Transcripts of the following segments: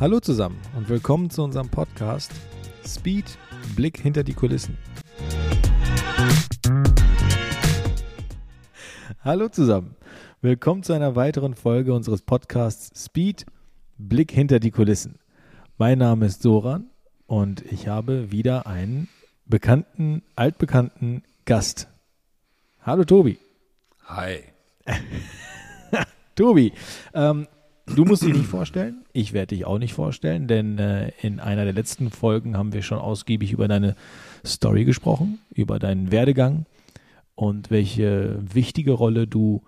Hallo zusammen und willkommen zu unserem Podcast Speed Blick hinter die Kulissen. Hallo zusammen. Willkommen zu einer weiteren Folge unseres Podcasts Speed Blick hinter die Kulissen. Mein Name ist Soran und ich habe wieder einen bekannten, altbekannten Gast. Hallo Tobi. Hi. Tobi, ähm, du musst dich nicht vorstellen, ich werde dich auch nicht vorstellen, denn äh, in einer der letzten Folgen haben wir schon ausgiebig über deine Story gesprochen, über deinen Werdegang und welche wichtige Rolle du,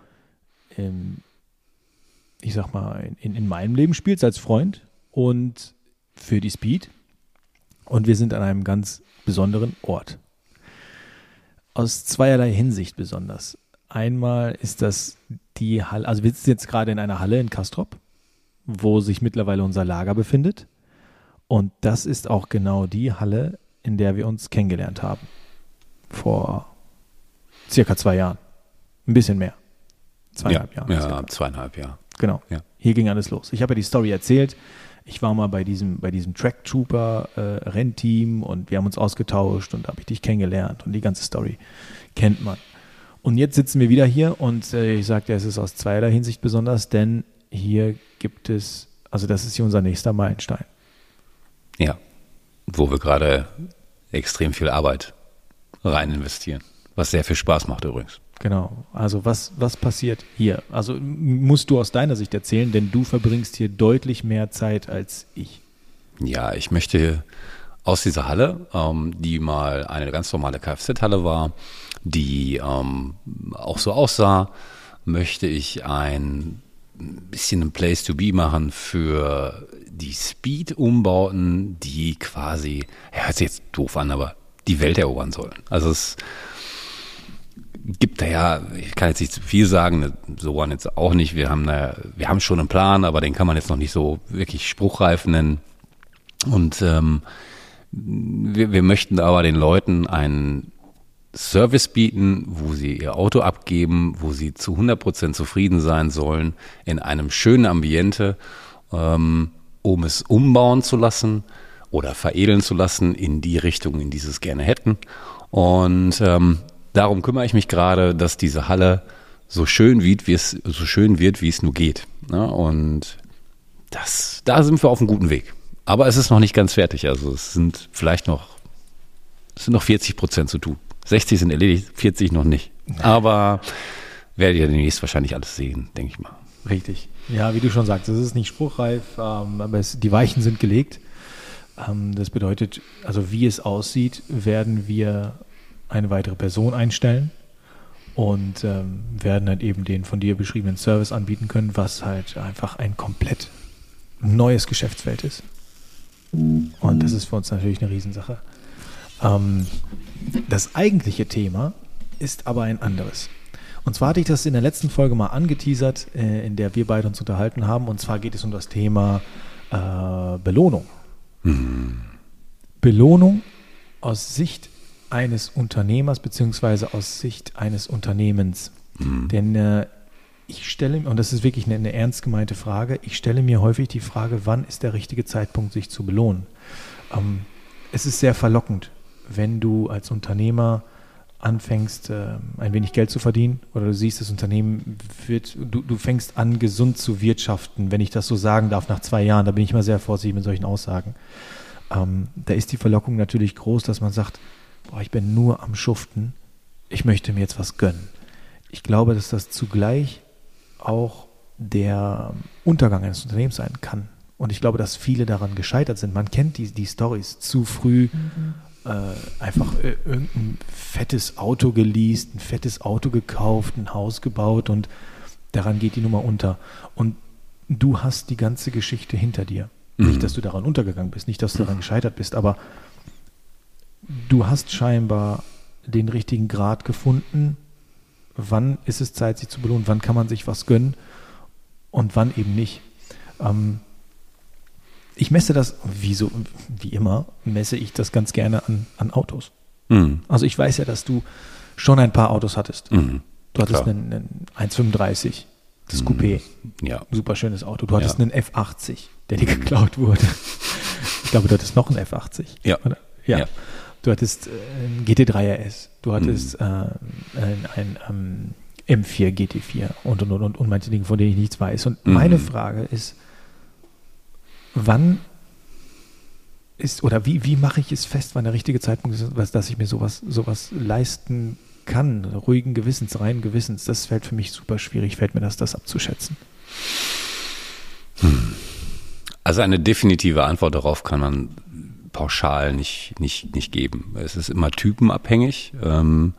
ähm, ich sag mal, in, in meinem Leben spielst als Freund und für die Speed. Und wir sind an einem ganz besonderen Ort. Aus zweierlei Hinsicht besonders. Einmal ist das die Halle, also wir sitzen jetzt gerade in einer Halle in Kastrop, wo sich mittlerweile unser Lager befindet. Und das ist auch genau die Halle, in der wir uns kennengelernt haben. Vor circa zwei Jahren. Ein bisschen mehr. Zweieinhalb ja, Jahre. Ja, circa. zweieinhalb Jahre. Genau. Ja. Hier ging alles los. Ich habe ja die Story erzählt. Ich war mal bei diesem, bei diesem Track Trooper äh, Rennteam und wir haben uns ausgetauscht und da habe ich dich kennengelernt und die ganze Story kennt man. Und jetzt sitzen wir wieder hier und äh, ich sagte, es ist aus zweierlei Hinsicht besonders, denn hier gibt es, also das ist hier unser nächster Meilenstein. Ja. Wo wir gerade extrem viel Arbeit rein investieren. Was sehr viel Spaß macht übrigens. Genau. Also was, was passiert hier? Also musst du aus deiner Sicht erzählen, denn du verbringst hier deutlich mehr Zeit als ich. Ja, ich möchte aus dieser Halle, ähm, die mal eine ganz normale Kfz-Halle war, die ähm, auch so aussah, möchte ich ein bisschen ein Place to be machen für die Speed-Umbauten, die quasi, ja, hört sich jetzt doof an, aber die Welt erobern sollen. Also es gibt da ja, ich kann jetzt nicht zu viel sagen, so waren jetzt auch nicht. Wir haben da, wir haben schon einen Plan, aber den kann man jetzt noch nicht so wirklich spruchreif nennen. Und ähm, wir, wir möchten aber den Leuten einen Service bieten, wo sie ihr Auto abgeben, wo sie zu 100% zufrieden sein sollen, in einem schönen Ambiente, ähm, um es umbauen zu lassen oder veredeln zu lassen in die Richtung, in die sie es gerne hätten. Und ähm, darum kümmere ich mich gerade, dass diese Halle so schön wird, wie es so schön wird, wie es nur geht. Ne? Und das, da sind wir auf einem guten Weg. Aber es ist noch nicht ganz fertig. Also es sind vielleicht noch, es sind noch 40 Prozent zu tun. 60 sind erledigt, 40 noch nicht. Aber werdet ihr demnächst wahrscheinlich alles sehen, denke ich mal. Richtig. Ja, wie du schon sagst, es ist nicht spruchreif, ähm, aber es, die Weichen sind gelegt. Ähm, das bedeutet, also wie es aussieht, werden wir eine weitere Person einstellen und ähm, werden halt eben den von dir beschriebenen Service anbieten können, was halt einfach ein komplett neues Geschäftsfeld ist. Und das ist für uns natürlich eine Riesensache. Ähm, das eigentliche Thema ist aber ein anderes. Und zwar hatte ich das in der letzten Folge mal angeteasert, äh, in der wir beide uns unterhalten haben. Und zwar geht es um das Thema äh, Belohnung. Belohnung aus Sicht eines Unternehmers beziehungsweise aus Sicht eines Unternehmens. Denn äh, ich stelle, und das ist wirklich eine, eine ernst gemeinte Frage, ich stelle mir häufig die Frage, wann ist der richtige Zeitpunkt, sich zu belohnen? Ähm, es ist sehr verlockend, wenn du als Unternehmer anfängst, äh, ein wenig Geld zu verdienen oder du siehst, das Unternehmen wird, du, du fängst an, gesund zu wirtschaften, wenn ich das so sagen darf, nach zwei Jahren, da bin ich immer sehr vorsichtig mit solchen Aussagen. Ähm, da ist die Verlockung natürlich groß, dass man sagt, boah, ich bin nur am Schuften, ich möchte mir jetzt was gönnen. Ich glaube, dass das zugleich auch der Untergang eines Unternehmens sein kann. Und ich glaube, dass viele daran gescheitert sind. Man kennt die, die Stories zu früh. Äh, einfach äh, irgendein fettes Auto geleast, ein fettes Auto gekauft, ein Haus gebaut und daran geht die Nummer unter. Und du hast die ganze Geschichte hinter dir. Nicht, dass du daran untergegangen bist, nicht, dass du daran gescheitert bist, aber du hast scheinbar den richtigen Grad gefunden. Wann ist es Zeit, sich zu belohnen? Wann kann man sich was gönnen? Und wann eben nicht? Ähm, ich messe das, wie, so, wie immer, messe ich das ganz gerne an, an Autos. Mhm. Also ich weiß ja, dass du schon ein paar Autos hattest. Mhm. Du hattest Klar. einen, einen 1,35, das Coupé, Ja. super schönes Auto. Du hattest Ja. einen F80, der dir geklaut wurde. Ich glaube, du hattest noch einen F80. Ja. Ja. Ja. Du hattest äh, einen GT3 RS, du hattest äh, ein, ein ähm, M4 GT4 und und und und, und manche Dinge, von denen ich nichts weiß. Und Mhm. meine Frage ist, wann ist oder wie, wie mache ich es fest, wann der richtige Zeitpunkt ist, dass ich mir sowas, sowas leisten kann, ruhigen Gewissens, reinen Gewissens, das fällt für mich super schwierig, fällt mir das, das abzuschätzen. Also eine definitive Antwort darauf kann man pauschal nicht, nicht, nicht geben. Es ist immer typenabhängig. Ähm,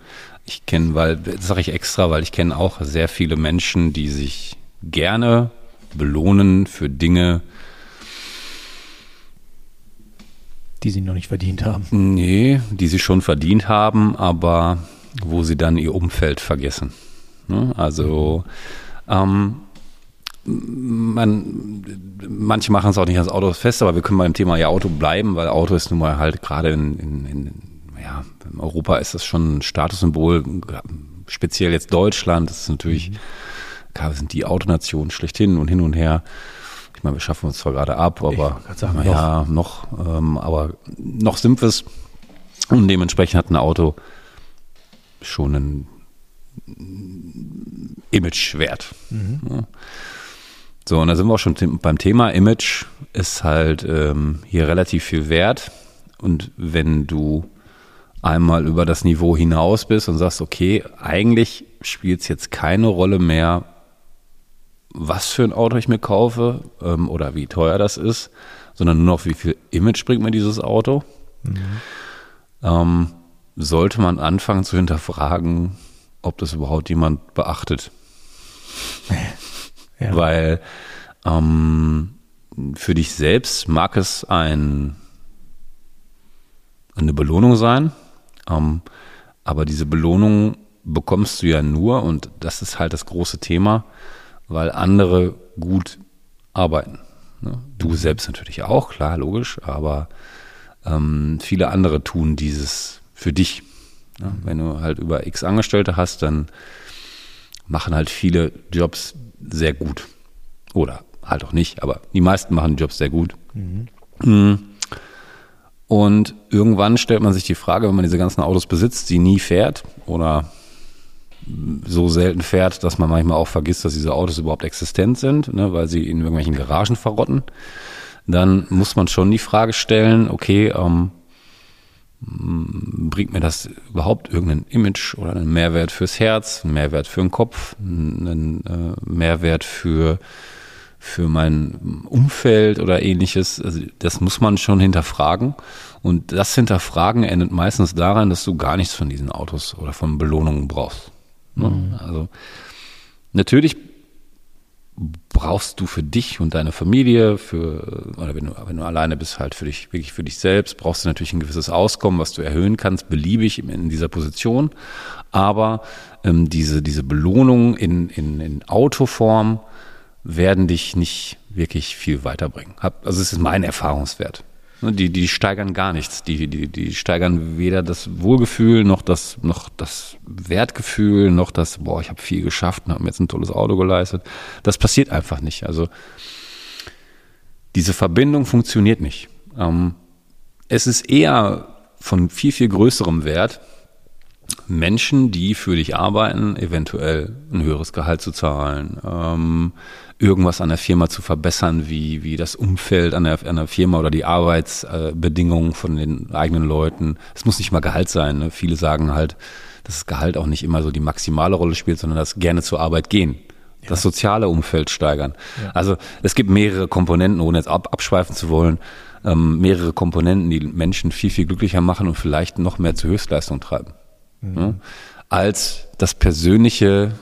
ich kenne, weil, das sage ich extra, weil ich kenne auch sehr viele Menschen, die sich gerne belohnen für Dinge, Die sie noch nicht verdient haben. nee, die sie schon verdient haben, aber wo sie dann ihr Umfeld vergessen. Ne? Also ähm, man, manche machen es auch nicht ans Auto fest, aber wir können beim Thema ja Auto bleiben, weil Auto ist nun mal halt gerade in, in, in, ja, in Europa ist das schon ein Statussymbol, speziell jetzt Deutschland, das ist natürlich, klar, wir sind die Autonation schlechthin und hin und her. Ich meine, wir schaffen uns zwar gerade ab, aber sagen, ja, noch, ähm, aber noch sind wir es. Und dementsprechend hat ein Auto schon einen Imagewert. Ja. So, und da sind wir auch schon beim Thema. Image ist halt ähm, hier relativ viel wert. Und wenn du einmal über das Niveau hinaus bist und sagst, okay, eigentlich spielt es jetzt keine Rolle mehr, was für ein Auto ich mir kaufe ähm, oder wie teuer das ist, sondern nur noch, wie viel Image bringt mir dieses Auto, ähm, sollte man anfangen zu hinterfragen, ob das überhaupt jemand beachtet. Ja. Weil ähm, für dich selbst mag es ein, eine Belohnung sein, ähm, aber diese Belohnung bekommst du ja nur, und das ist halt das große Thema, weil andere gut arbeiten. Ne? Du selbst natürlich auch, klar, logisch, aber ähm, viele andere tun dieses für dich. Ne? Wenn du halt über X Angestellte hast, dann machen halt viele Jobs sehr gut. Oder halt auch nicht, aber die meisten machen Jobs sehr gut. Mhm. Und irgendwann stellt man sich die Frage, wenn man diese ganzen Autos besitzt, sie nie fährt oder so selten fährt, dass man manchmal auch vergisst, dass diese Autos überhaupt existent sind, ne, weil sie in irgendwelchen Garagen verrotten, dann muss man schon die Frage stellen, okay, ähm, bringt mir das überhaupt irgendein Image oder einen Mehrwert fürs Herz, einen Mehrwert für den Kopf, einen äh, Mehrwert für, für mein Umfeld oder ähnliches. Also das muss man schon hinterfragen. Und das Hinterfragen endet meistens daran, dass du gar nichts von diesen Autos oder von Belohnungen brauchst. Ne? Also natürlich brauchst du für dich und deine Familie, für, oder wenn du, wenn du alleine bist, halt für dich, wirklich für dich selbst, brauchst du natürlich ein gewisses Auskommen, was du erhöhen kannst, beliebig in, in dieser Position. Aber ähm, diese, diese Belohnungen in, in, in Autoform werden dich nicht wirklich viel weiterbringen. Hab, also es ist mein Erfahrungswert. Ne, Die, die steigern gar nichts. Die, die, die steigern weder das Wohlgefühl, noch das, noch das Wertgefühl, noch das, boah, ich habe viel geschafft und habe mir jetzt ein tolles Auto geleistet. Das passiert einfach nicht. Also diese Verbindung funktioniert nicht. Ähm, es ist eher von viel, viel größerem Wert, Menschen, die für dich arbeiten, eventuell ein höheres Gehalt zu zahlen, ähm, irgendwas an der Firma zu verbessern, wie, wie das Umfeld an der, an der Firma oder die Arbeitsbedingungen von den eigenen Leuten. Es muss nicht mal Gehalt sein. Ne? Viele sagen halt, dass das Gehalt auch nicht immer so die maximale Rolle spielt, sondern dass gerne zur Arbeit gehen. Das soziale Umfeld steigern. Also es gibt mehrere Komponenten, ohne jetzt ab, abschweifen zu wollen, ähm, mehrere Komponenten, die Menschen viel, viel glücklicher machen und vielleicht noch mehr zur Höchstleistung treiben ne? als das persönliche,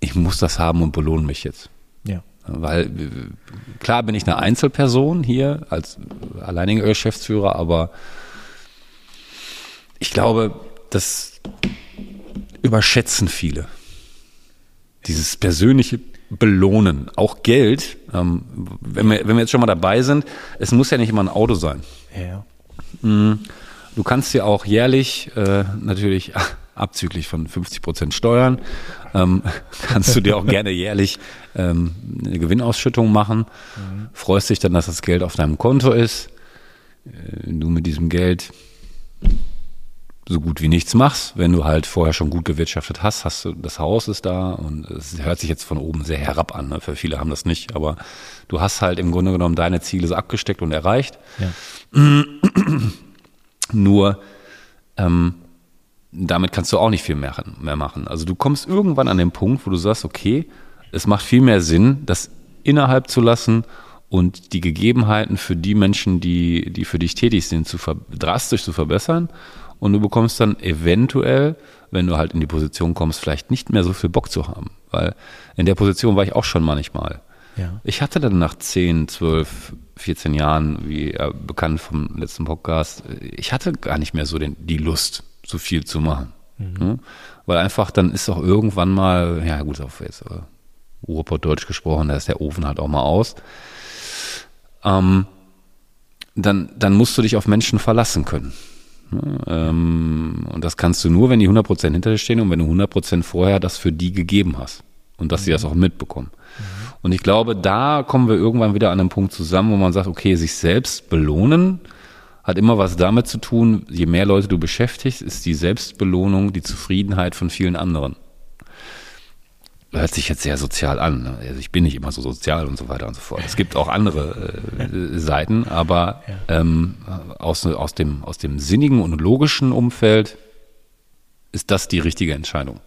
ich muss das haben und belohne mich jetzt. Ja. Weil klar bin ich eine Einzelperson hier als alleiniger Geschäftsführer, aber ich glaube, das überschätzen viele. Dieses persönliche Belohnen, auch Geld, ähm, wenn, wir, wenn wir jetzt schon mal dabei sind, es muss ja nicht immer ein Auto sein. Ja. Du kannst dir auch jährlich äh, natürlich abzüglich von 50 Prozent Steuern, ähm, kannst du dir auch gerne jährlich ähm, eine Gewinnausschüttung machen. Mhm. Freust dich dann, dass das Geld auf deinem Konto ist. Äh, du mit diesem Geld so gut wie nichts machst. Wenn du halt vorher schon gut gewirtschaftet hast, hast du, das Haus ist da und es hört sich jetzt von oben sehr herab an. Ne? Für viele haben das nicht, aber du hast halt im Grunde genommen deine Ziele so abgesteckt und erreicht. Ja. Nur ähm, damit kannst du auch nicht viel mehr, mehr machen. Also du kommst irgendwann an den Punkt, wo du sagst, okay, es macht viel mehr Sinn, das innerhalb zu lassen und die Gegebenheiten für die Menschen, die, die für dich tätig sind, zu drastisch zu verbessern. Und du bekommst dann eventuell, wenn du halt in die Position kommst, vielleicht nicht mehr so viel Bock zu haben. Weil in der Position war ich auch schon manchmal. Ja. Ich hatte dann nach 10, 12, 14 Jahren, wie äh, bekannt vom letzten Podcast, ich hatte gar nicht mehr so den, die Lust, so viel zu machen. Mhm. Ne? Weil einfach dann ist auch irgendwann mal, ja gut, auf jetzt äh, Deutsch gesprochen, da ist der Ofen halt auch mal aus. Ähm, dann, dann musst du dich auf Menschen verlassen können. Ne? Ähm, und das kannst du nur, wenn die 100% hinter dir stehen und wenn du 100% vorher das für die gegeben hast und dass mhm. sie das auch mitbekommen. Mhm. Und ich glaube, da kommen wir irgendwann wieder an einen Punkt zusammen, wo man sagt, okay, sich selbst belohnen hat immer was damit zu tun, je mehr Leute du beschäftigst, ist die Selbstbelohnung die Zufriedenheit von vielen anderen. Hört sich jetzt sehr sozial an. Ne? Also ich bin nicht immer so sozial und so weiter und so fort. Es gibt auch andere äh, Seiten, aber ähm, aus, aus, dem, aus dem sinnigen und logischen Umfeld ist das die richtige Entscheidung.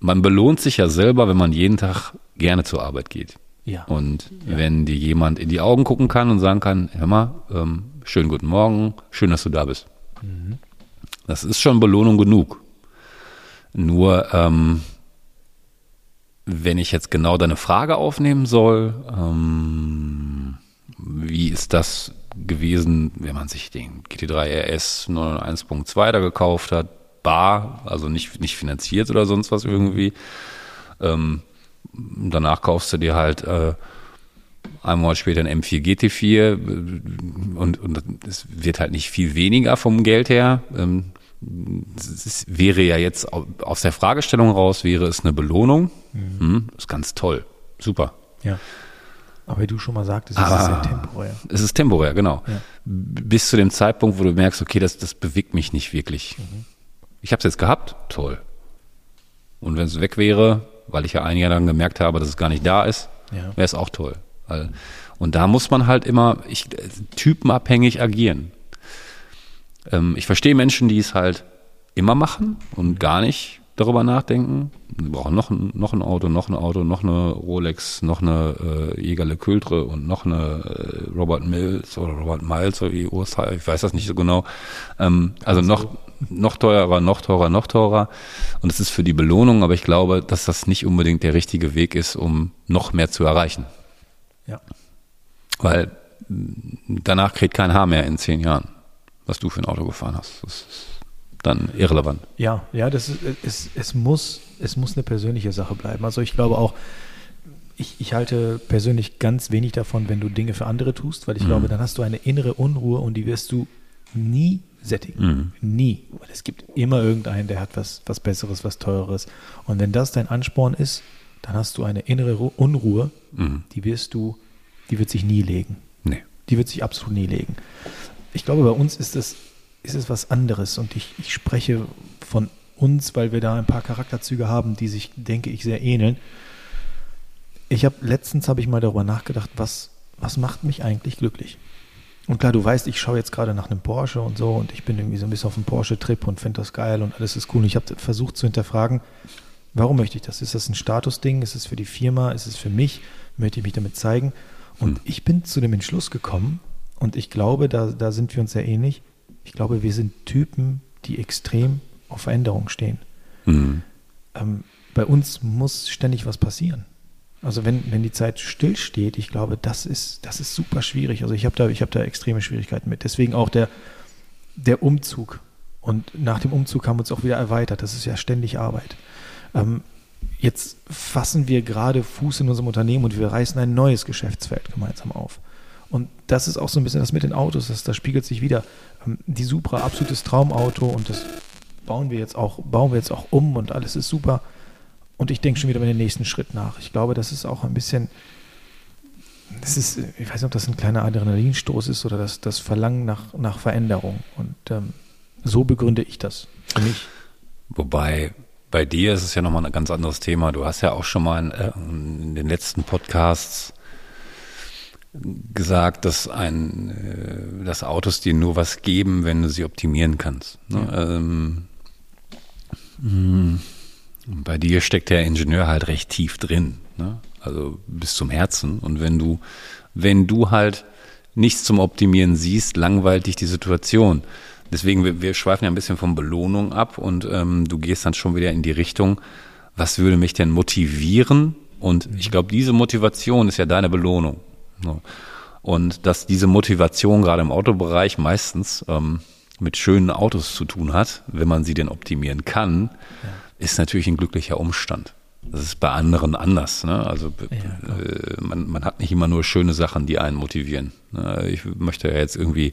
Man belohnt sich ja selber, wenn man jeden Tag gerne zur Arbeit geht. Ja. Und ja. wenn dir jemand in die Augen gucken kann und sagen kann, hör mal, ähm, schönen guten Morgen, schön, dass du da bist. Mhm. Das ist schon Belohnung genug. Nur, ähm, wenn ich jetzt genau deine Frage aufnehmen soll, ähm, wie ist das gewesen, wenn man sich den GT3 RS 901.2 da gekauft hat, bar, also nicht, nicht finanziert oder sonst was irgendwie, ähm, danach kaufst du dir halt äh, einen Monat später ein M4 GT4 und, und es wird halt nicht viel weniger vom Geld her. Ähm, es wäre ja jetzt aus der Fragestellung raus, wäre es eine Belohnung. Mhm. Hm, ist ganz toll. Super. Ja. Aber wie du schon mal sagtest, es ist ja temporär. Es ist temporär, genau. Ja. Bis zu dem Zeitpunkt, wo du merkst, okay, das, das bewegt mich nicht wirklich. Mhm. Ich habe es jetzt gehabt, toll. Und wenn es weg wäre, weil ich ja ein Jahr lang gemerkt habe, dass es gar nicht da ist, ja. wäre es auch toll. Und da muss man halt immer ich, typenabhängig agieren. Ähm, ich verstehe Menschen, die es halt immer machen und gar nicht darüber nachdenken. Wir brauchen noch ein, noch ein Auto, noch ein Auto, noch eine Rolex, noch eine äh, Jägerle Kültre und noch eine äh, Robert Mills oder Robert Miles oder wie USA, ich weiß das nicht so genau. Ähm, also noch, noch teurer, noch teurer, noch teurer. Und es ist für die Belohnung, aber ich glaube, dass das nicht unbedingt der richtige Weg ist, um noch mehr zu erreichen. Ja. Weil danach kriegt kein Haar mehr in zehn Jahren, was du für ein Auto gefahren hast. Das ist dann irrelevant. Ja, ja, das ist, es, es, muss, es muss eine persönliche Sache bleiben. Also ich glaube auch, ich, ich halte persönlich ganz wenig davon, wenn du Dinge für andere tust, weil ich mhm. glaube, dann hast du eine innere Unruhe und die wirst du nie sättigen. Mhm. Nie. Weil es gibt immer irgendeinen, der hat was, was Besseres, was Teureres. Und wenn das dein Ansporn ist, dann hast du eine innere Unruhe, mhm. die wirst du, die wird sich nie legen. Nee. Die wird sich absolut nie legen. Ich glaube, bei uns ist es, ist es was anderes und ich, ich spreche von uns, weil wir da ein paar Charakterzüge haben, die sich, denke ich, sehr ähneln. Ich habe letztens habe ich mal darüber nachgedacht, was, was macht mich eigentlich glücklich? Und klar, du weißt, ich schaue jetzt gerade nach einem Porsche und so und ich bin irgendwie so ein bisschen auf einem Porsche-Trip und finde das geil und alles ist cool. Und ich habe versucht zu hinterfragen, warum möchte ich das? Ist das ein Statusding? Ist es für die Firma? Ist es für mich? Möchte ich mich damit zeigen? Und hm. ich bin zu dem Entschluss gekommen und ich glaube, da, da sind wir uns sehr ähnlich. Ich glaube, wir sind Typen, die extrem auf Veränderung stehen. Mhm. Ähm, bei uns muss ständig was passieren. Also wenn, wenn die Zeit stillsteht, ich glaube, das ist, das ist super schwierig. Also ich habe da, hab da extreme Schwierigkeiten mit. Deswegen auch der, der Umzug. Und nach dem Umzug haben wir uns auch wieder erweitert. Das ist ja ständig Arbeit. Ähm, jetzt fassen wir gerade Fuß in unserem Unternehmen und wir reißen ein neues Geschäftsfeld gemeinsam auf. Und das ist auch so ein bisschen das mit den Autos, das, das spiegelt sich wieder. Ähm, die Supra, absolutes Traumauto und das bauen wir jetzt auch, bauen wir jetzt auch um und alles ist super. Und ich denke schon wieder über den nächsten Schritt nach. Ich glaube, das ist auch ein bisschen, das ist, ich weiß nicht, ob das ein kleiner Adrenalinstoß ist oder das, das Verlangen nach, nach Veränderung. Und ähm, so begründe ich das für mich. Wobei bei dir ist es ja nochmal ein ganz anderes Thema. Du hast ja auch schon mal in, äh, in den letzten Podcasts gesagt, dass ein, äh, dass Autos dir nur was geben, wenn du sie optimieren kannst. Ne? Ja. Ähm, hm, bei dir steckt der Ingenieur halt recht tief drin, ne? also bis zum Herzen. Und wenn du, wenn du halt nichts zum Optimieren siehst, langweilt dich die Situation. Deswegen, wir, wir schweifen ja ein bisschen von Belohnung ab und ähm, du gehst dann schon wieder in die Richtung, was würde mich denn motivieren? Und ich glaube, diese Motivation ist ja deine Belohnung. So. Und dass diese Motivation gerade im Autobereich meistens ähm, mit schönen Autos zu tun hat, wenn man sie denn optimieren kann, ja. ist natürlich ein glücklicher Umstand. Das ist bei anderen anders. Ne? Also ja, äh, man, man hat nicht immer nur schöne Sachen, die einen motivieren. Ne? Ich möchte ja jetzt irgendwie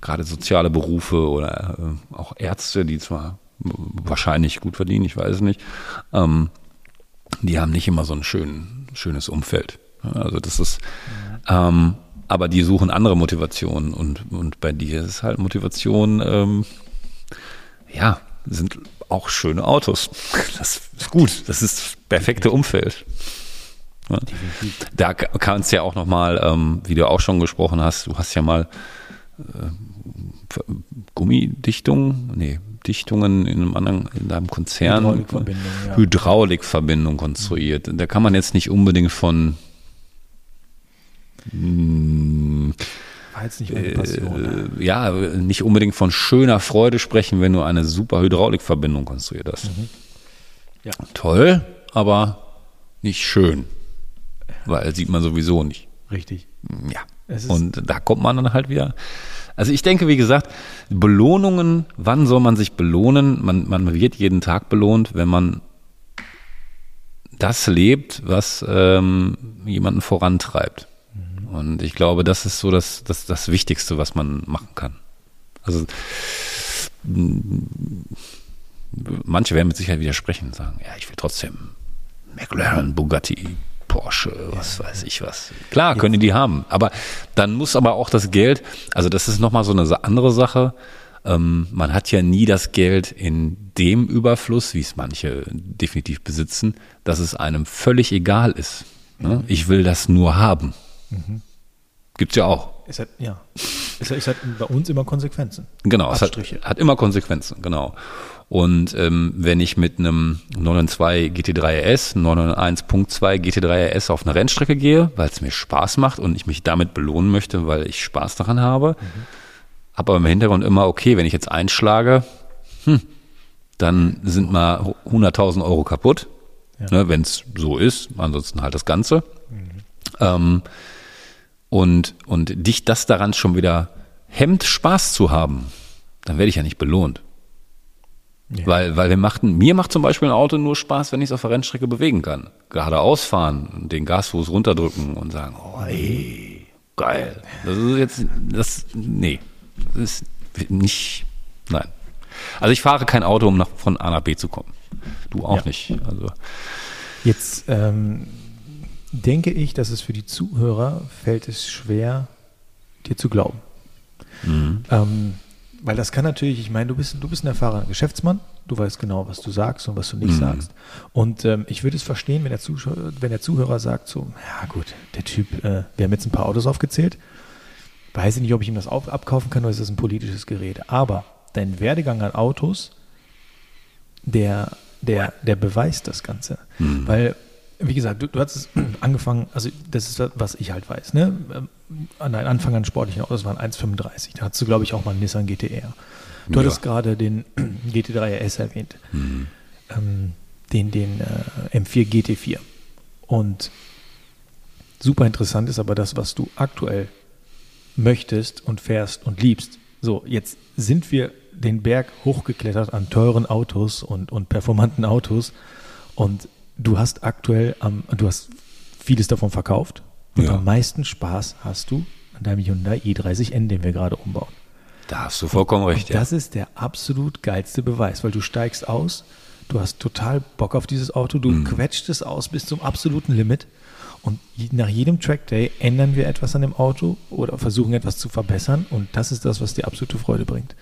gerade soziale Berufe oder äh, auch Ärzte, die zwar wahrscheinlich gut verdienen, ich weiß es nicht, ähm, die haben nicht immer so ein schön, schönes Umfeld. Also das ist, ähm, aber die suchen andere Motivationen und, und bei dir ist halt Motivation, ähm, ja, sind auch schöne Autos. Das ist gut, das ist das perfekte Umfeld. Ja. Da kannst du ja auch nochmal, ähm, wie du auch schon gesprochen hast, du hast ja mal äh, Gummidichtung, nee, Dichtungen in einem anderen, in deinem Konzern Hydraulikverbindung, ja. Hydraulikverbindung konstruiert. Da kann man jetzt nicht unbedingt von war jetzt nicht meine Passion. Äh, ja, nicht unbedingt von schöner Freude sprechen, wenn du eine super Hydraulikverbindung konstruiert hast. Mhm. Ja. Toll, aber nicht schön. Weil sieht man sowieso nicht. Richtig. Ja. Und da kommt man dann halt wieder. Also ich denke, wie gesagt, Belohnungen, wann soll man sich belohnen? Man, man wird jeden Tag belohnt, wenn man das lebt, was ähm, jemanden vorantreibt. Und ich glaube, das ist so das, das, das Wichtigste, was man machen kann. Also manche werden mit Sicherheit widersprechen und sagen, ja, ich will trotzdem McLaren, Bugatti, Porsche, was ja. weiß ich was. Klar, können die haben. Aber dann muss aber auch das Geld, also das ist nochmal so eine andere Sache. Ähm, man hat ja nie das Geld in dem Überfluss, wie es manche definitiv besitzen, dass es einem völlig egal ist. Ne? Ich will das nur haben. Mhm. Gibt's ja auch. Es hat, ja. Es hat, es hat bei uns immer Konsequenzen. Genau, es hat, hat, immer Konsequenzen, genau. Und ähm, wenn ich mit einem 992 GT3 RS, 991.2 GT3 RS auf eine Rennstrecke gehe, weil es mir Spaß macht und ich mich damit belohnen möchte, weil ich Spaß daran habe, mhm. habe aber im Hintergrund immer, okay, wenn ich jetzt einschlage, hm, dann sind mal 100.000 Euro kaputt, ja. ne, wenn es so ist, ansonsten halt das Ganze. Mhm. Ähm, und, und dich das daran schon wieder hemmt, Spaß zu haben, dann werde ich ja nicht belohnt. Ja. Weil, weil wir machten, mir macht zum Beispiel ein Auto nur Spaß, wenn ich es auf der Rennstrecke bewegen kann. Gerade ausfahren, den Gasfuß runterdrücken und sagen, oh ey, geil. Das ist jetzt, das, nee, das ist nicht, nein. Also ich fahre kein Auto, um nach, von A nach B zu kommen. Du auch ja. nicht. Also. Jetzt, ähm, denke ich, dass es für die Zuhörer fällt es schwer, dir zu glauben. Mhm. Ähm, weil das kann natürlich, ich meine, du bist, du bist ein erfahrener Geschäftsmann, du weißt genau, was du sagst und was du nicht mhm. sagst. Und ähm, ich würde es verstehen, wenn der, Zuschauer, wenn der Zuhörer sagt so, ja gut, der Typ, äh, wir haben jetzt ein paar Autos aufgezählt, weiß ich nicht, ob ich ihm das auf, abkaufen kann oder ist das ein politisches Gerät. Aber dein Werdegang an Autos, der, der, der beweist das Ganze. Mhm. Weil wie gesagt, du, du hast angefangen, also das ist was ich halt weiß, ne? An deinem Anfang an sportlichen Autos waren 1,35. Da hattest du, glaube ich, auch mal einen Nissan GTR. Du ja. hattest gerade den GT3 RS erwähnt. Mhm. Ähm, den, den äh, M4 GT4. Und super interessant ist aber das, was du aktuell möchtest und fährst und liebst. So, jetzt sind wir den Berg hochgeklettert an teuren Autos und, und performanten Autos. Und du hast aktuell am, du hast vieles davon verkauft und ja. am meisten Spaß hast du an deinem Hyundai i30N, den wir gerade umbauen. Da hast du vollkommen recht, ja. Das ist der absolut geilste Beweis, weil du steigst aus, du hast total Bock auf dieses Auto, du mhm. quetscht es aus bis zum absoluten Limit und nach jedem Trackday ändern wir etwas an dem Auto oder versuchen etwas zu verbessern und das ist das, was dir absolute Freude bringt.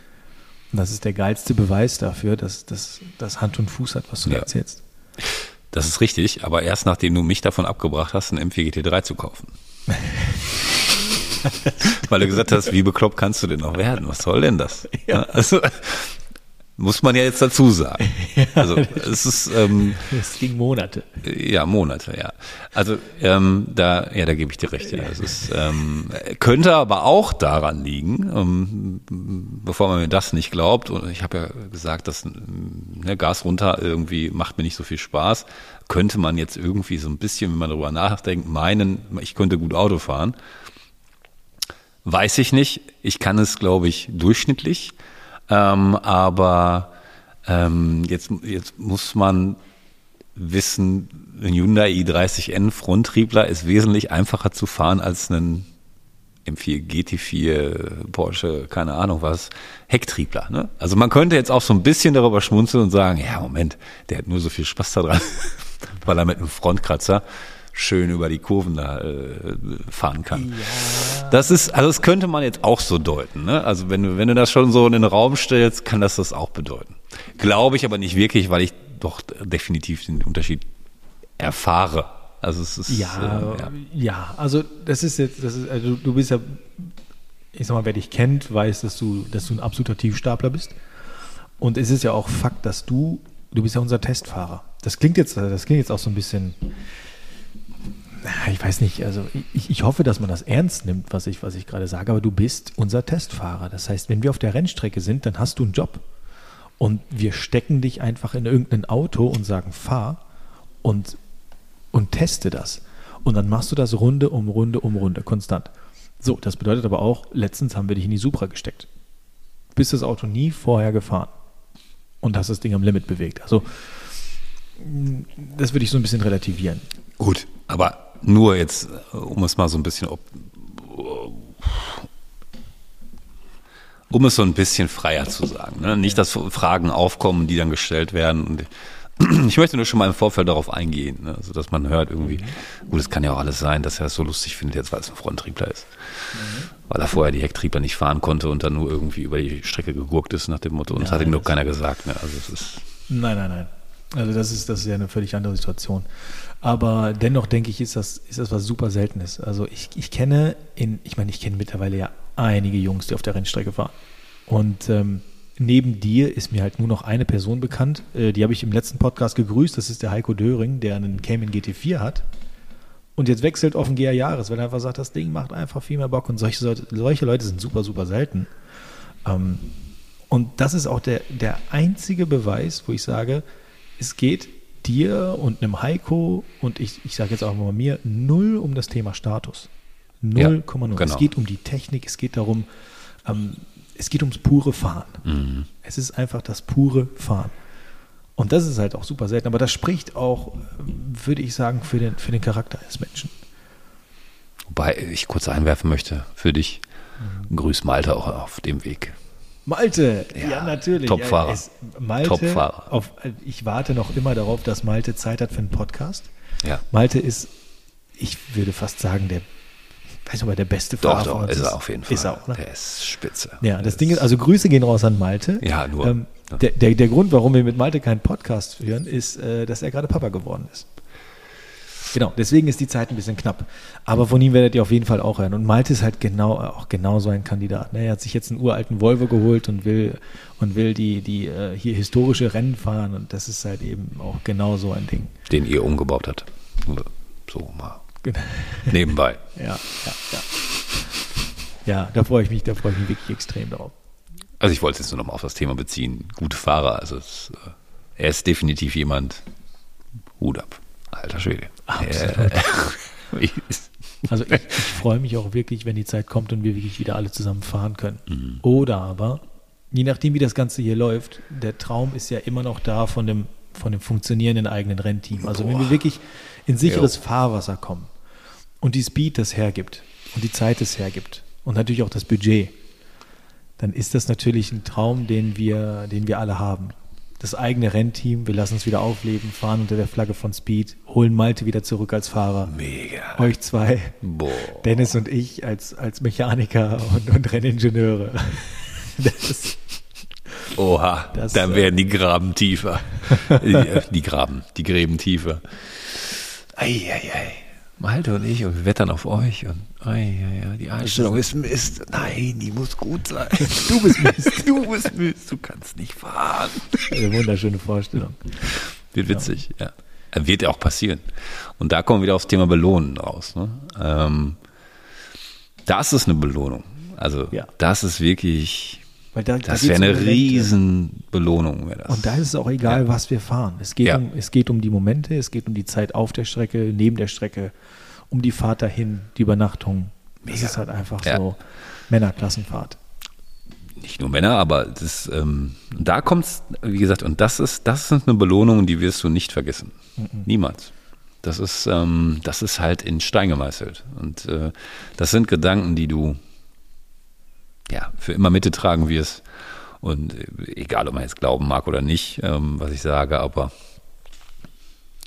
Und das ist der geilste Beweis dafür, dass das Hand und Fuß hat, was du ja. da erzählst. Das ist richtig, aber erst nachdem du mich davon abgebracht hast, einen MG GT3 zu kaufen. Weil du gesagt hast, wie bekloppt kannst du denn noch werden? Was soll denn das? Ja. Also, muss man ja jetzt dazu sagen. Also es ist ähm, es ging Monate. Ja, Monate, ja. Also ähm, da, ja, da gebe ich dir recht. Ja, es ist ähm, könnte aber auch daran liegen, ähm, bevor man mir das nicht glaubt. Und ich habe ja gesagt, dass ne, Gas runter irgendwie macht mir nicht so viel Spaß. Könnte man jetzt irgendwie so ein bisschen, wenn man darüber nachdenkt, meinen, ich könnte gut Auto fahren. Weiß ich nicht. Ich kann es, glaube ich, durchschnittlich. Ähm, aber ähm, jetzt, jetzt muss man wissen, ein Hyundai i30N Fronttriebler ist wesentlich einfacher zu fahren als ein M4 GT4 Porsche, keine Ahnung was, Hecktriebler. Ne? Also man könnte jetzt auch so ein bisschen darüber schmunzeln und sagen, ja Moment, der hat nur so viel Spaß daran, weil er mit einem Frontkratzer schön über die Kurven da äh, fahren kann. Ja. Das ist, also das könnte man jetzt auch so deuten. Ne? Also wenn du, wenn du das schon so in den Raum stellst, kann das das auch bedeuten. Glaube ich aber nicht wirklich, weil ich doch definitiv den Unterschied erfahre. Also es ist ja, äh, ja. ja. also das ist jetzt, das ist, also du bist ja, ich sag mal, wer dich kennt, weiß, dass du, dass du ein absoluter Tiefstapler bist. Und es ist ja auch Fakt, dass du, du bist ja unser Testfahrer. Das klingt jetzt, das klingt jetzt auch so ein bisschen ich weiß nicht, also ich, ich hoffe, dass man das ernst nimmt, was ich, was ich gerade sage, aber du bist unser Testfahrer. Das heißt, wenn wir auf der Rennstrecke sind, dann hast du einen Job. Und wir stecken dich einfach in irgendein Auto und sagen, fahr und, und teste das. Und dann machst du das Runde um Runde um Runde, konstant. So, das bedeutet aber auch, letztens haben wir dich in die Supra gesteckt. Bist das Auto nie vorher gefahren und hast das Ding am Limit bewegt. Also, das würde ich so ein bisschen relativieren. Gut, aber nur jetzt, um es mal so ein bisschen, um es so ein bisschen freier zu sagen. Ne? Nicht, dass Fragen aufkommen, die dann gestellt werden. Und ich möchte nur schon mal im Vorfeld darauf eingehen, ne? also dass man hört irgendwie, gut, es kann ja auch alles sein, dass er es so lustig findet, jetzt weil es ein Fronttriebler ist. Mhm. Weil er vorher die Hecktriebler nicht fahren konnte und dann nur irgendwie über die Strecke gegurkt ist nach dem Motto. Und ja, das hat ihm doch keiner gesagt. Ne? Also es ist nein, nein, nein. Also das ist, das ist ja eine völlig andere Situation. Aber dennoch denke ich, ist das, ist das was super Seltenes. Also ich, ich kenne in, ich meine, ich kenne mittlerweile ja einige Jungs, die auf der Rennstrecke fahren. Und ähm, neben dir ist mir halt nur noch eine Person bekannt. Äh, die habe ich im letzten Podcast gegrüßt. Das ist der Heiko Döring, der einen Cayman GT4 hat. Und jetzt wechselt auf den GR Jahres, weil er einfach sagt, das Ding macht einfach viel mehr Bock. Und solche, solche Leute sind super, super selten. Ähm, und das ist auch der, der einzige Beweis, wo ich sage, es geht dir und einem Heiko und ich, ich sage jetzt auch mal mir, null um das Thema Status. 0,0. Ja, genau. Es geht um die Technik, es geht darum, ähm, es geht ums pure Fahren. Mhm. Es ist einfach das pure Fahren. Und das ist halt auch super selten, aber das spricht auch, würde ich sagen, für den, für den Charakter eines Menschen. Wobei ich kurz einwerfen möchte für dich, mhm. grüß Malte auch auf dem Weg. Malte, ja, ja natürlich. Topfahrer. Malte, Topfahrer. Auf, ich warte noch immer darauf, dass Malte Zeit hat für einen Podcast. Ja. Malte ist, ich würde fast sagen, der, weiß nicht, ob er der beste Fahrer doch, doch, ist. er auf jeden Fall. Ist er auch, ne? Der ist spitze. Ja, das, das Ding ist, also Grüße gehen raus an Malte. Ja, nur. Ähm, der, der, der Grund, warum wir mit Malte keinen Podcast führen, ist, äh, dass er gerade Papa geworden ist. Genau, deswegen ist die Zeit ein bisschen knapp. Aber von ihm werdet ihr auf jeden Fall auch hören. Und Malte ist halt genau, auch genau so ein Kandidat. Ne? Er hat sich jetzt einen uralten Volvo geholt und will, und will die, die äh, hier historische Rennen fahren. Und das ist halt eben auch genau so ein Ding. Den ihr umgebaut habt. So mal. Genau. Nebenbei. ja, ja, ja. Ja, da freue ich mich, da freue ich mich wirklich extrem drauf. Also ich wollte es jetzt nur noch mal auf das Thema beziehen. Gute Fahrer, also es, äh, er ist definitiv jemand, Hut ab. Alter Schwede. Absolut. also ich, ich freue mich auch wirklich, wenn die Zeit kommt und wir wirklich wieder alle zusammen fahren können. Mhm. Oder aber, je nachdem, wie das Ganze hier läuft, der Traum ist ja immer noch da von dem, von dem funktionierenden eigenen Rennteam. Also Boah. wenn wir wirklich in sicheres jo. Fahrwasser kommen und die Speed das hergibt und die Zeit das hergibt und natürlich auch das Budget, dann ist das natürlich ein Traum, den wir, den wir alle haben. Das eigene Rennteam, wir lassen uns wieder aufleben, fahren unter der Flagge von Speed, holen Malte wieder zurück als Fahrer. Mega. Euch zwei, Boah. Dennis und ich als, als Mechaniker und, und Renningenieure. Das ist, Oha, Das, dann äh, werden die Graben tiefer. die, die Graben, die Gräben tiefer. Eieiei. Malte und ich und wir wettern auf euch und eieiei, die Einstellung ist Mist. Nein, die muss gut sein. du bist Mist. Du bist Mist, du kannst nicht fahren. Eine wunderschöne Vorstellung. Wird witzig, ja. Äh, Wird ja auch passieren. Und da kommen wir wieder aufs Thema Belohnen raus. Ne? Ähm, das ist eine Belohnung. Also Ja. das ist wirklich, Weil da, da das geht's wäre um eine Momente. riesen Belohnung. Wäre das. Und da ist es auch egal, was wir fahren. Es geht, Ja. um, es geht um die Momente, es geht um die Zeit auf der Strecke, neben der Strecke, um die Fahrt dahin, die Übernachtung. Das Mega. ist halt einfach Ja. so Männerklassenfahrt. nicht nur Männer, aber das, ähm, da kommt's, wie gesagt, und das ist, das ist eine Belohnung, die wirst du nicht vergessen. Niemals. Das ist, ähm, das ist halt in Stein gemeißelt. Und äh, das sind Gedanken, die du ja für immer mittragen wirst. Und äh, egal, ob man jetzt glauben mag oder nicht, ähm, was ich sage, aber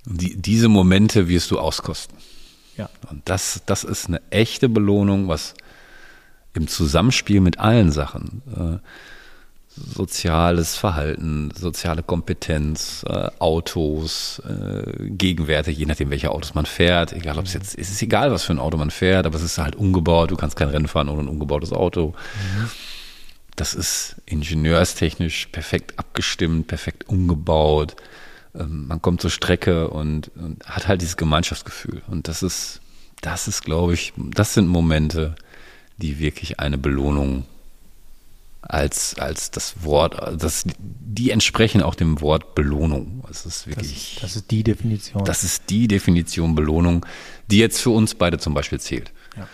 die, diese Momente wirst du auskosten. Ja. Und das, das ist eine echte Belohnung, was im Zusammenspiel mit allen Sachen, äh, soziales Verhalten, soziale Kompetenz, äh, Autos, äh, Gegenwerte, je nachdem, welche Autos man fährt, egal ob es jetzt, es ist egal, was für ein Auto man fährt, aber es ist halt umgebaut, du kannst kein Rennen fahren ohne ein umgebautes Auto. Das ist ingenieurstechnisch perfekt abgestimmt, perfekt umgebaut. Ähm, man kommt zur Strecke und, und hat halt dieses Gemeinschaftsgefühl. Und das ist, das ist, glaube ich, das sind Momente, die wirklich eine Belohnung als, als das Wort, das, die entsprechen auch dem Wort Belohnung. Es ist Das wirklich, ist, das ist die Definition. das ist die Definition Belohnung, die jetzt für uns beide zum Beispiel zählt. Ja.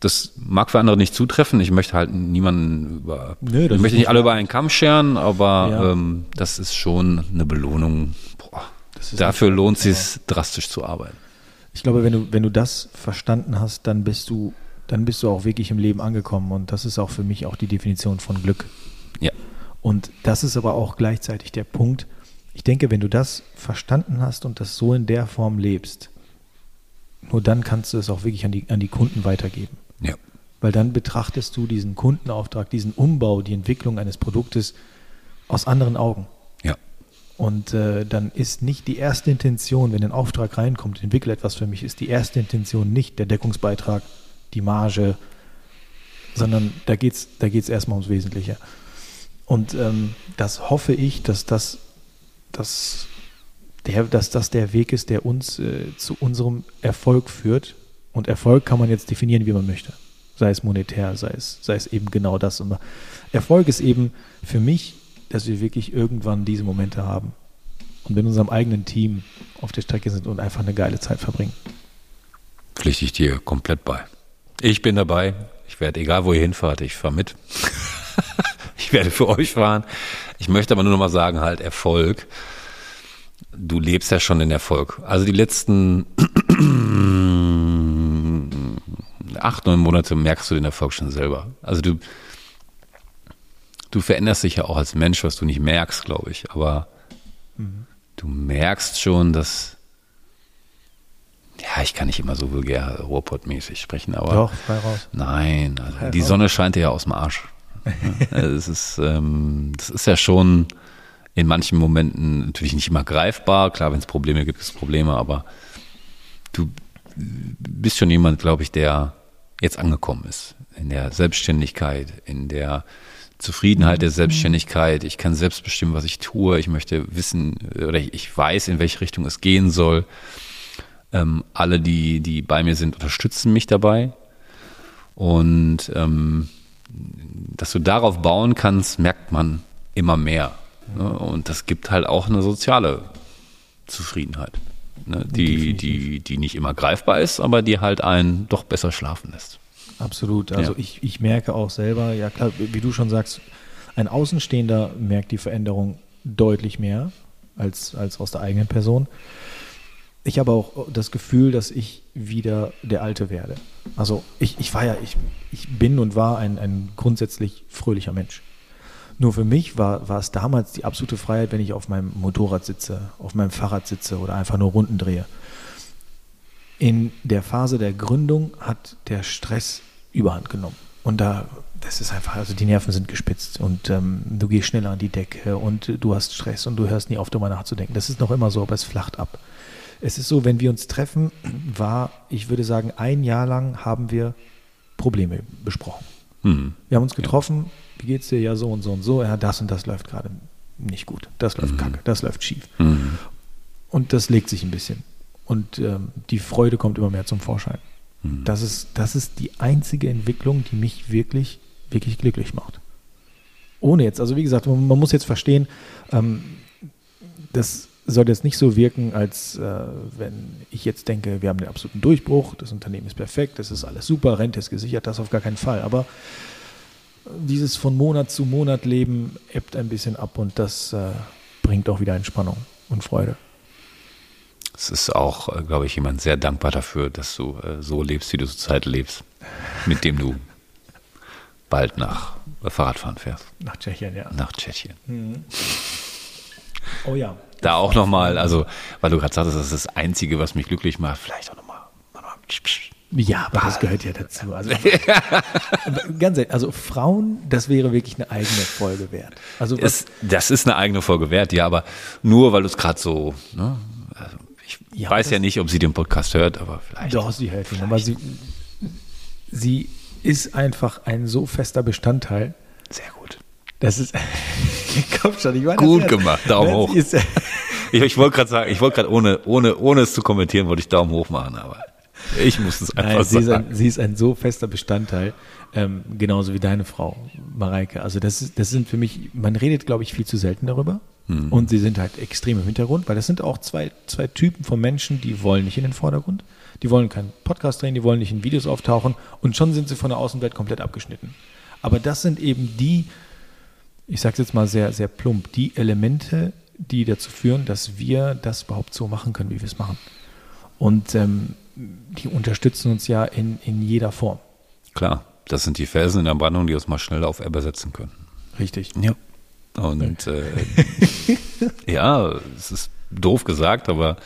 Das mag für andere nicht zutreffen. Ich möchte halt niemanden über, Nö, das ich möchte nicht alle über einen Kamm scheren, aber Ja. ähm, das ist schon eine Belohnung. Boah, Das dafür lohnt es sich drastisch zu arbeiten. Ich glaube, wenn du, wenn du das verstanden hast, dann bist du, dann bist du auch wirklich im Leben angekommen. Und das ist auch für mich auch die Definition von Glück. Ja, Und das ist aber auch gleichzeitig der Punkt. Ich denke, wenn du das verstanden hast und das so in der Form lebst, nur dann kannst du es auch wirklich an die, an die Kunden weitergeben. ja, Weil dann betrachtest du diesen Kundenauftrag, diesen Umbau, die Entwicklung eines Produktes aus anderen Augen. ja, Und äh, dann ist nicht die erste Intention, wenn ein Auftrag reinkommt, entwickle etwas für mich, ist die erste Intention nicht der Deckungsbeitrag, die Marge, sondern da geht es da geht's erstmal ums Wesentliche. Und ähm, das hoffe ich, dass das, dass, der, dass das der Weg ist, der uns äh, zu unserem Erfolg führt. Und Erfolg kann man jetzt definieren, wie man möchte. Sei es monetär, sei es, sei es eben genau das. Und Erfolg ist eben für mich, dass wir wirklich irgendwann diese Momente haben und mit unserem eigenen Team auf der Strecke sind und einfach eine geile Zeit verbringen. pflichte ich dir komplett bei. Ich bin dabei. Ich werde, egal wo ihr hinfahrt, ich fahre mit. ich werde für euch fahren. Ich möchte aber nur noch mal sagen, halt Erfolg. Du lebst ja schon den Erfolg. Also die letzten acht, neun Monate merkst du den Erfolg schon selber. Also du, du veränderst dich ja auch als Mensch, was du nicht merkst, glaube ich. Aber du merkst schon, dass ja, ich kann nicht immer so vulgär Ruhrpott-mäßig sprechen, aber Doch, frei raus. nein, also Frei die raus. Sonne scheint ja aus dem Arsch. Es ist, ähm, das ist ja schon in manchen Momenten natürlich nicht immer greifbar. Klar, wenn es Probleme gibt, gibt es Probleme, aber du bist schon jemand, glaube ich, der jetzt angekommen ist in der Selbstständigkeit, in der Zufriedenheit der Selbstständigkeit. Ich kann selbst bestimmen, was ich tue. Ich möchte wissen oder ich weiß, in welche Richtung es gehen soll. Ähm, alle, die, die bei mir sind, unterstützen mich dabei. Und ähm, dass du darauf bauen kannst, merkt man immer mehr. Ne? Und das gibt halt auch eine soziale Zufriedenheit, ne? die, die, die nicht immer greifbar ist, aber die halt einen doch besser schlafen lässt. Absolut. Also Ja. ich, ich merke auch selber, ja klar, wie du schon sagst, ein Außenstehender merkt die Veränderung deutlich mehr als, als aus der eigenen Person. Ich habe auch das Gefühl, dass ich wieder der Alte werde. Also ich, ich war ja, ich, ich bin und war ein, ein grundsätzlich fröhlicher Mensch. Nur für mich war, war es damals die absolute Freiheit, wenn ich auf meinem Motorrad sitze, auf meinem Fahrrad sitze oder einfach nur Runden drehe. In der Phase der Gründung hat der Stress überhand genommen. Und da, das ist einfach, also die Nerven sind gespitzt und ähm, du gehst schneller an die Decke und du hast Stress und du hörst nie auf, darüber nachzudenken. Das ist noch immer so, aber es flacht ab. Es ist so, wenn wir uns treffen, war, ich würde sagen, ein Jahr lang haben wir Probleme besprochen. Mhm. Wir haben uns getroffen, ja. wie geht's dir? Ja, so und so und so. Ja, das und das läuft gerade nicht gut. Das läuft mhm. kacke, das läuft schief. Mhm. Und das legt sich ein bisschen. Und ähm, die Freude kommt immer mehr zum Vorschein. Mhm. Das, ist, das ist die einzige Entwicklung, die mich wirklich, wirklich glücklich macht. Ohne jetzt, also wie gesagt, man, man muss jetzt verstehen, ähm, das soll jetzt nicht so wirken, als äh, wenn ich jetzt denke, wir haben den absoluten Durchbruch, das Unternehmen ist perfekt, das ist alles super, Rente ist gesichert, das auf gar keinen Fall. Aber dieses von Monat zu Monat Leben ebbt ein bisschen ab und das äh, bringt auch wieder Entspannung und Freude. Es ist auch, äh, glaube ich, jemand sehr dankbar dafür, dass du äh, so lebst, wie du zurzeit lebst, mit dem du bald nach äh, Fahrradfahren fährst. Nach Tschechien, ja. Nach Tschechien. Mhm. Oh ja da auch nochmal, also, weil du gerade sagtest, das ist das Einzige, was mich glücklich macht, vielleicht auch nochmal. Ja, aber das gehört ja dazu. Also, ganz ehrlich, also Frauen, das wäre wirklich eine eigene Folge wert. Also es, das ist eine eigene Folge wert, ja, aber nur weil du es gerade so, ne, also ich ja, weiß ja nicht, ob sie den Podcast hört, aber vielleicht. Doch, sie hört ihn, aber sie, sie ist einfach ein so fester Bestandteil. Sehr gut. Das ist, komm schon, ich meine, Gut gemacht, Daumen hoch. ich, ich wollte gerade sagen, ich wollte gerade ohne, ohne, ohne es zu kommentieren, wollte ich Daumen hoch machen, aber ich muss es einfach Nein, sie sagen. Ist ein, sie ist ein so fester Bestandteil, ähm, genauso wie deine Frau, Mareike. Also das, ist, das sind für mich, man redet, glaube ich, viel zu selten darüber. Mhm. Und sie sind halt extrem im Hintergrund, weil das sind auch zwei, zwei Typen von Menschen, die wollen nicht in den Vordergrund. Die wollen keinen Podcast drehen, die wollen nicht in Videos auftauchen und schon sind sie von der Außenwelt komplett abgeschnitten. Aber das sind eben die, ich sage es jetzt mal sehr, sehr plump, die Elemente, die dazu führen, dass wir das überhaupt so machen können, wie wir es machen. Und ähm, die unterstützen uns ja in, in jeder Form. Klar, das sind die Felsen in der Brandung, die uns mal schnell auf Ebbe setzen können. Richtig. Ja. Und äh, ja, es ist doof gesagt, aber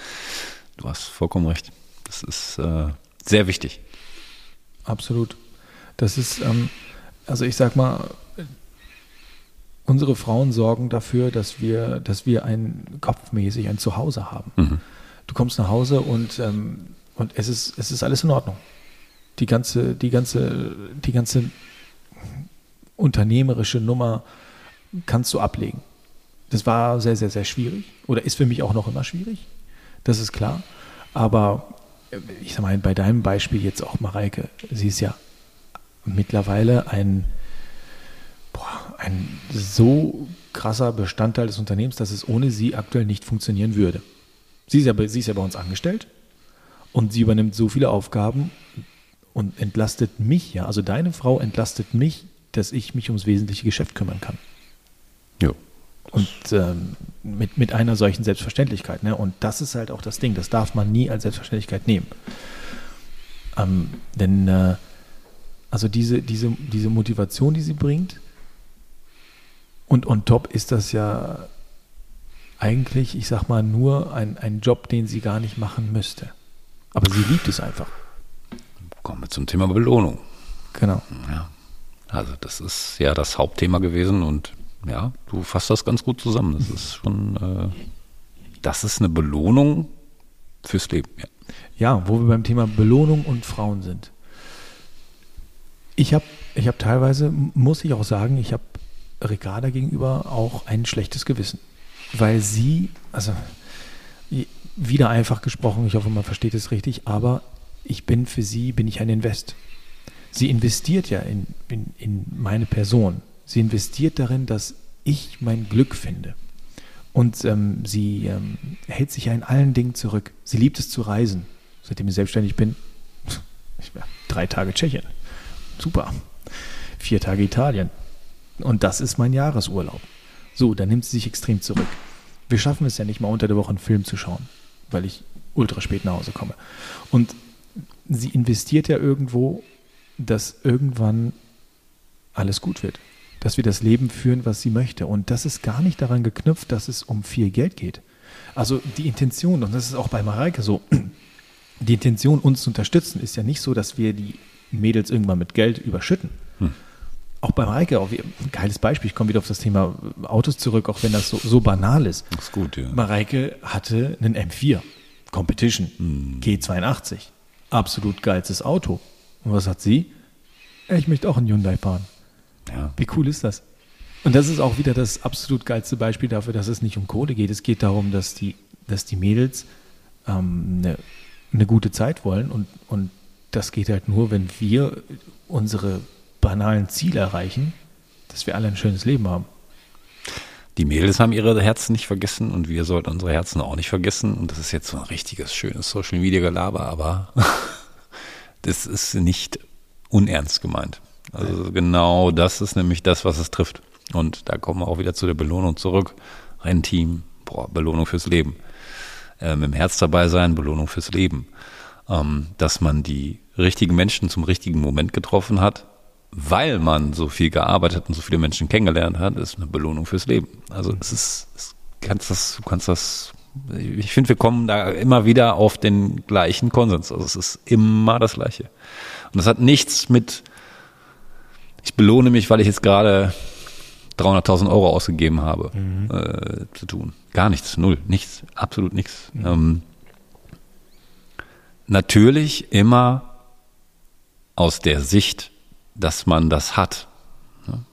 du hast vollkommen recht. Das ist äh, sehr wichtig. Absolut. Das ist, ähm, also ich sag mal, unsere Frauen sorgen dafür, dass wir, dass wir ein kopfmäßig ein Zuhause haben. Mhm. Du kommst nach Hause und, ähm, und es ist, es ist alles in Ordnung. Die ganze, die ganze, die ganze unternehmerische Nummer kannst du ablegen. Das war sehr, sehr, sehr schwierig oder ist für mich auch noch immer schwierig. Das ist klar. Aber äh, ich sag mal, bei deinem Beispiel jetzt auch Mareike, sie ist ja mittlerweile ein, boah, ein so krasser Bestandteil des Unternehmens, dass es ohne sie aktuell nicht funktionieren würde. Sie ist ja, sie ist ja bei uns angestellt und sie übernimmt so viele Aufgaben und entlastet mich ja. Also deine Frau entlastet mich, dass ich mich ums wesentliche Geschäft kümmern kann. Ja. Und ähm, mit, mit einer solchen Selbstverständlichkeit. Ne? Und das ist halt auch das Ding. Das darf man nie als Selbstverständlichkeit nehmen. Ähm, denn äh, also diese, diese, diese Motivation, die sie bringt, und on top ist das ja eigentlich, ich sag mal, nur ein, ein Job, den sie gar nicht machen müsste. Aber sie liebt es einfach. Kommen wir zum Thema Belohnung. Genau. Ja. Also das ist ja das Hauptthema gewesen und ja, du fasst das ganz gut zusammen. Das ist schon, äh, das ist eine Belohnung fürs Leben. Ja. ja, wo wir beim Thema Belohnung und Frauen sind. Ich habe ich hab teilweise, muss ich auch sagen, ich habe Ricarda gegenüber auch ein schlechtes Gewissen. Weil sie, also wieder einfach gesprochen, ich hoffe, man versteht es richtig, aber ich bin für sie, bin ich ein Invest. Sie investiert ja in, in, in meine Person. Sie investiert darin, dass ich mein Glück finde. Und ähm, sie ähm, hält sich ja in allen Dingen zurück. Sie liebt es zu reisen. Seitdem ich selbstständig bin, ich war drei Tage Tschechien. Super. Vier Tage Italien. Und das ist mein Jahresurlaub. So, dann nimmt sie sich extrem zurück. Wir schaffen es ja nicht mal unter der Woche einen Film zu schauen, weil ich ultra spät nach Hause komme. Und sie investiert ja irgendwo, dass irgendwann alles gut wird. Dass wir das Leben führen, was sie möchte. Und das ist gar nicht daran geknüpft, dass es um viel Geld geht. Also die Intention, und das ist auch bei Mareike so, die Intention, uns zu unterstützen, ist ja nicht so, dass wir die Mädels irgendwann mit Geld überschütten. Hm. Auch bei Mareike, auch wie, ein geiles Beispiel, ich komme wieder auf das Thema Autos zurück, auch wenn das so, so banal ist. Das ist gut, ja. Mareike hatte einen M4 Competition hm. G82. Absolut geilstes Auto. Und was hat sie? Ich möchte auch einen Hyundai fahren. Ja. Wie cool ist das? Und das ist auch wieder das absolut geilste Beispiel dafür, dass es nicht um Kohle geht. Es geht darum, dass die, dass die Mädels ähm, eine, eine gute Zeit wollen und, und das geht halt nur, wenn wir unsere banalen Ziele erreichen, dass wir alle ein schönes Leben haben. Die Mädels haben ihre Herzen nicht vergessen und wir sollten unsere Herzen auch nicht vergessen. Und das ist jetzt so ein richtiges, schönes Social Media Gelaber, aber das ist nicht unernst gemeint. Also genau das ist nämlich das, was es trifft. Und da kommen wir auch wieder zu der Belohnung zurück. Rennteam, boah, Belohnung fürs Leben. Äh, mit dem Herz dabei sein, Belohnung fürs Leben. Ähm, dass man die richtigen Menschen zum richtigen Moment getroffen hat, weil man so viel gearbeitet und so viele Menschen kennengelernt hat, ist eine Belohnung fürs Leben. Also es ist, es kannst das, du kannst das, ich finde, wir kommen da immer wieder auf den gleichen Konsens. Also es ist immer das Gleiche. Und das hat nichts mit, ich belohne mich, weil ich jetzt gerade 300.000 Euro ausgegeben habe, mhm. äh, zu tun. Gar nichts, null, nichts, absolut nichts. Mhm. Ähm, natürlich immer aus der Sicht, dass man das hat. Ne?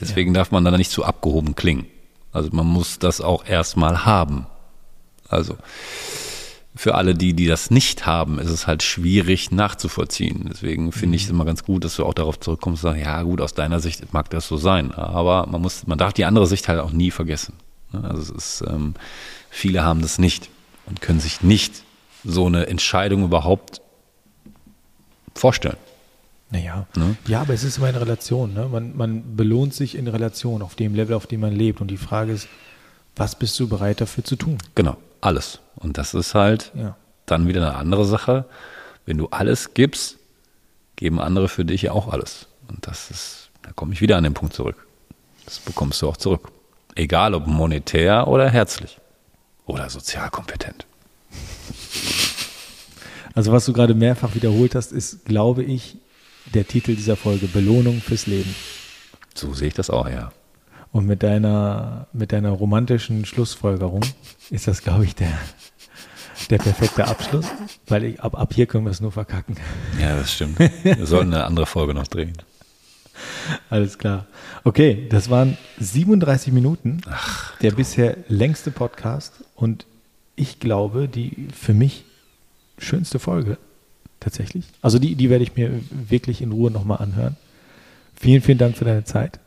Deswegen ja. darf man dann nicht zu abgehoben klingen. Also man muss das auch erstmal haben. Also für alle die, die das nicht haben, ist es halt schwierig nachzuvollziehen. Deswegen finde ich es mhm. immer ganz gut, dass du auch darauf zurückkommst und sagst, ja gut, aus deiner Sicht mag das so sein. Aber man muss, man darf die andere Sicht halt auch nie vergessen. Also es ist, ähm, viele haben das nicht und können sich nicht so eine Entscheidung überhaupt vorstellen. Naja, ne? ja, aber es ist immer eine Relation. Ne? Man, man belohnt sich in Relation auf dem Level, auf dem man lebt. Und die Frage ist, was bist du bereit dafür zu tun? Genau alles. Und das ist halt ja. dann wieder eine andere Sache. Wenn du alles gibst, geben andere für dich auch alles. Und das ist, da komme ich wieder an den Punkt zurück. Das bekommst du auch zurück. Egal ob monetär oder herzlich. Oder sozial kompetent. Also was du gerade mehrfach wiederholt hast, ist, glaube ich, der Titel dieser Folge Belohnung fürs Leben. So sehe ich das auch, ja. Und mit deiner, mit deiner romantischen Schlussfolgerung ist das, glaube ich, der, der perfekte Abschluss, weil ich, ab, ab hier können wir es nur verkacken. Ja, das stimmt. Wir sollten eine andere Folge noch drehen. Alles klar. Okay, das waren 37 Minuten, Ach, der bisher längste Podcast und ich glaube, die für mich schönste Folge tatsächlich. Also die, die werde ich mir wirklich in Ruhe nochmal anhören. Vielen, vielen Dank für deine Zeit.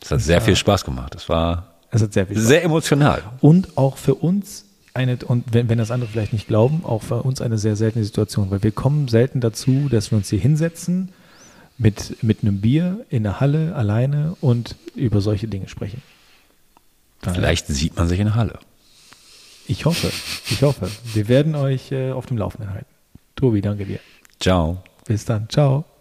Es hat sehr viel Spaß gemacht. Es war es hat sehr, viel Spaß. sehr emotional. Und auch für uns eine, und wenn, wenn das andere vielleicht nicht glauben, auch für uns eine sehr seltene Situation, weil wir kommen selten dazu, dass wir uns hier hinsetzen mit, mit einem Bier in der Halle alleine und über solche Dinge sprechen. Vielleicht sieht man sich in der Halle. Ich hoffe, ich hoffe. Wir werden euch äh, auf dem Laufenden halten. Tobi, danke dir. Ciao. Bis dann. Ciao.